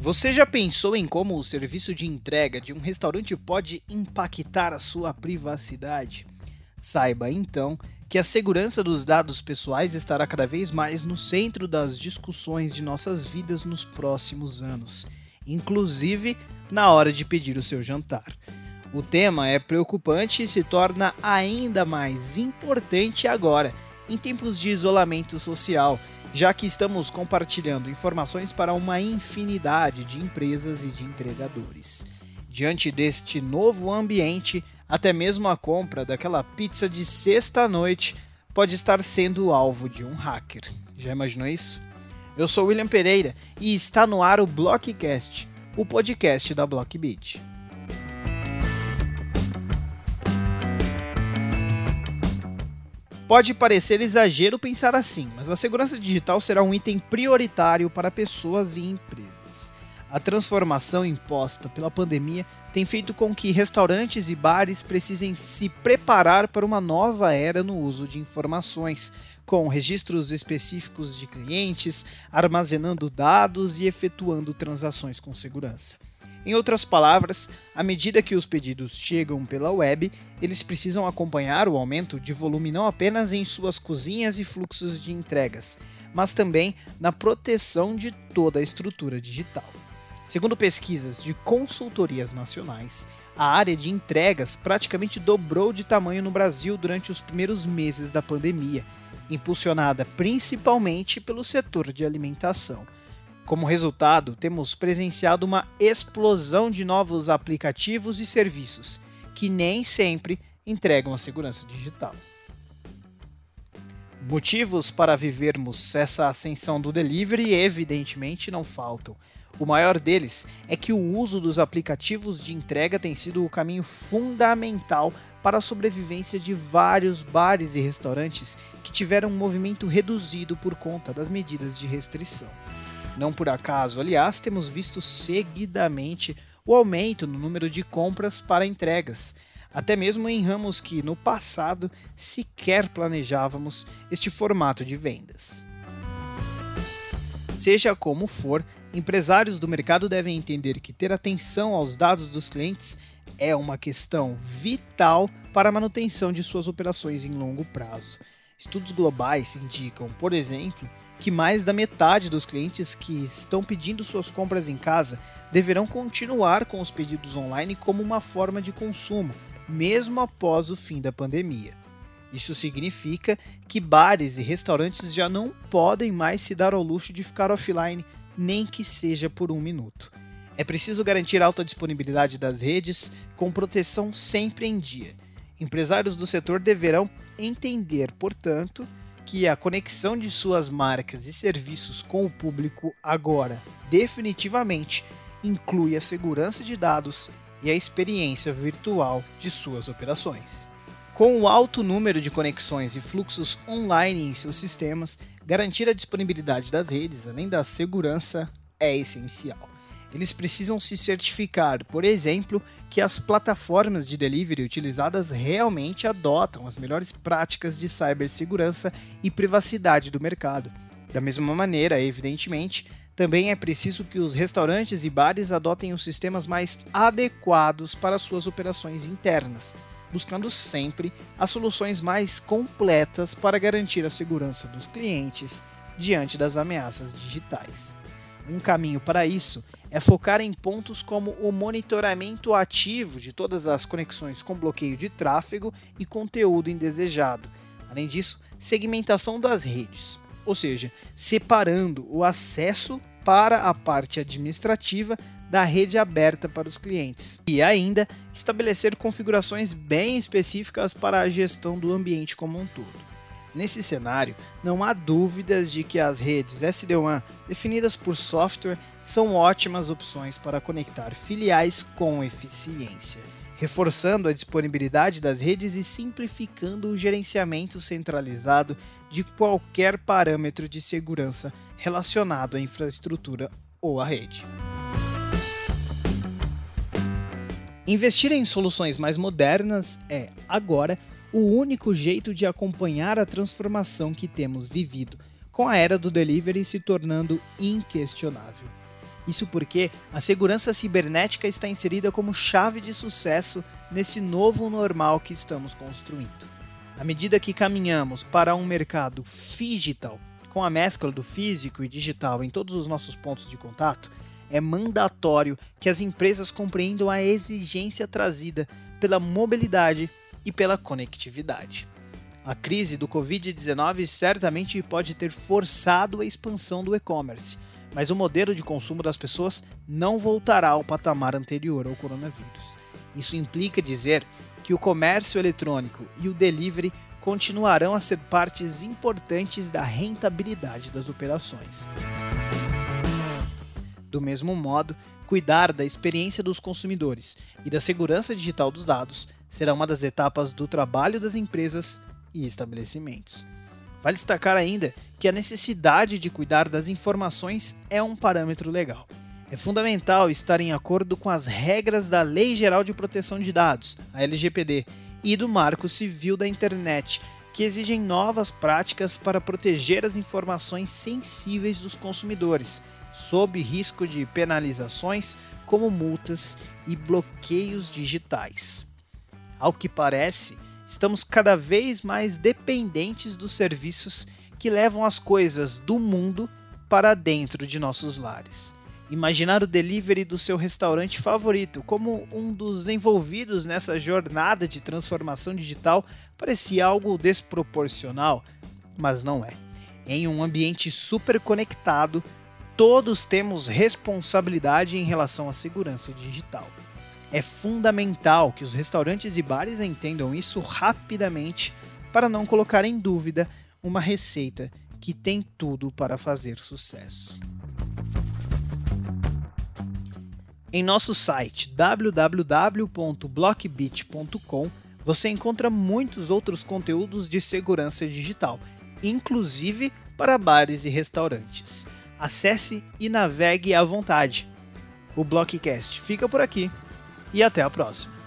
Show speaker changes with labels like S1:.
S1: Você já pensou em como o serviço de entrega de um restaurante pode impactar a sua privacidade? Saiba então que a segurança dos dados pessoais estará cada vez mais no centro das discussões de nossas vidas nos próximos anos, inclusive na hora de pedir o seu jantar. O tema é preocupante e se torna ainda mais importante agora, em tempos de isolamento social, já que estamos compartilhando informações para uma infinidade de empresas e de entregadores. Diante deste novo ambiente, até mesmo a compra daquela pizza de sexta-noite pode estar sendo alvo de um hacker. Já imaginou isso? Eu sou William Pereira e está no ar o Blockcast, o podcast da Blockbeat. Pode parecer exagero pensar assim, mas a segurança digital será um item prioritário para pessoas e empresas. A transformação imposta pela pandemia tem feito com que restaurantes e bares precisem se preparar para uma nova era no uso de informações, com registros específicos de clientes, armazenando dados e efetuando transações com segurança. Em outras palavras, à medida que os pedidos chegam pela web, eles precisam acompanhar o aumento de volume não apenas em suas cozinhas e fluxos de entregas, mas também na proteção de toda a estrutura digital. Segundo pesquisas de consultorias nacionais, a área de entregas praticamente dobrou de tamanho no Brasil durante os primeiros meses da pandemia, impulsionada principalmente pelo setor de alimentação como resultado, temos presenciado uma explosão de novos aplicativos e serviços, que nem sempre entregam a segurança digital. Motivos para vivermos essa ascensão do delivery, evidentemente, não faltam. O maior deles é que o uso dos aplicativos de entrega tem sido o caminho fundamental para a sobrevivência de vários bares e restaurantes que tiveram um movimento reduzido por conta das medidas de restrição. Não por acaso, aliás, temos visto seguidamente o aumento no número de compras para entregas, até mesmo em ramos que no passado sequer planejávamos este formato de vendas. Seja como for, empresários do mercado devem entender que ter atenção aos dados dos clientes é uma questão vital para a manutenção de suas operações em longo prazo. Estudos globais indicam, por exemplo, que mais da metade dos clientes que estão pedindo suas compras em casa deverão continuar com os pedidos online como uma forma de consumo, mesmo após o fim da pandemia. Isso significa que bares e restaurantes já não podem mais se dar ao luxo de ficar offline, nem que seja por um minuto. É preciso garantir alta disponibilidade das redes, com proteção sempre em dia. Empresários do setor deverão entender, portanto, que a conexão de suas marcas e serviços com o público agora definitivamente inclui a segurança de dados e a experiência virtual de suas operações. Com o alto número de conexões e fluxos online em seus sistemas, garantir a disponibilidade das redes, além da segurança, é essencial. Eles precisam se certificar, por exemplo, que as plataformas de delivery utilizadas realmente adotam as melhores práticas de cibersegurança e privacidade do mercado. Da mesma maneira, evidentemente, também é preciso que os restaurantes e bares adotem os sistemas mais adequados para suas operações internas, buscando sempre as soluções mais completas para garantir a segurança dos clientes diante das ameaças digitais. Um caminho para isso é focar em pontos como o monitoramento ativo de todas as conexões com bloqueio de tráfego e conteúdo indesejado. Além disso, segmentação das redes, ou seja, separando o acesso para a parte administrativa da rede aberta para os clientes. E ainda estabelecer configurações bem específicas para a gestão do ambiente como um todo. Nesse cenário, não há dúvidas de que as redes SD-WAN definidas por software são ótimas opções para conectar filiais com eficiência, reforçando a disponibilidade das redes e simplificando o gerenciamento centralizado de qualquer parâmetro de segurança relacionado à infraestrutura ou à rede. Investir em soluções mais modernas é, agora, o único jeito de acompanhar a transformação que temos vivido, com a era do delivery se tornando inquestionável. Isso porque a segurança cibernética está inserida como chave de sucesso nesse novo normal que estamos construindo. À medida que caminhamos para um mercado digital, com a mescla do físico e digital em todos os nossos pontos de contato, é mandatório que as empresas compreendam a exigência trazida pela mobilidade e pela conectividade. A crise do Covid-19 certamente pode ter forçado a expansão do e-commerce, mas o modelo de consumo das pessoas não voltará ao patamar anterior ao coronavírus. Isso implica dizer que o comércio eletrônico e o delivery continuarão a ser partes importantes da rentabilidade das operações. Do mesmo modo, cuidar da experiência dos consumidores e da segurança digital dos dados será uma das etapas do trabalho das empresas e estabelecimentos. Vale destacar ainda que a necessidade de cuidar das informações é um parâmetro legal. É fundamental estar em acordo com as regras da Lei Geral de Proteção de Dados, a LGPD, e do Marco Civil da Internet, que exigem novas práticas para proteger as informações sensíveis dos consumidores, sob risco de penalizações como multas e bloqueios digitais. Ao que parece, estamos cada vez mais dependentes dos serviços que levam as coisas do mundo para dentro de nossos lares. Imaginar o delivery do seu restaurante favorito como um dos envolvidos nessa jornada de transformação digital parecia algo desproporcional, mas não é. Em um ambiente super conectado, todos temos responsabilidade em relação à segurança digital. É fundamental que os restaurantes e bares entendam isso rapidamente para não colocar em dúvida uma receita que tem tudo para fazer sucesso. Em nosso site www.blockbit.com você encontra muitos outros conteúdos de segurança digital, inclusive para bares e restaurantes. Acesse e navegue à vontade. O Blockcast fica por aqui e até a próxima.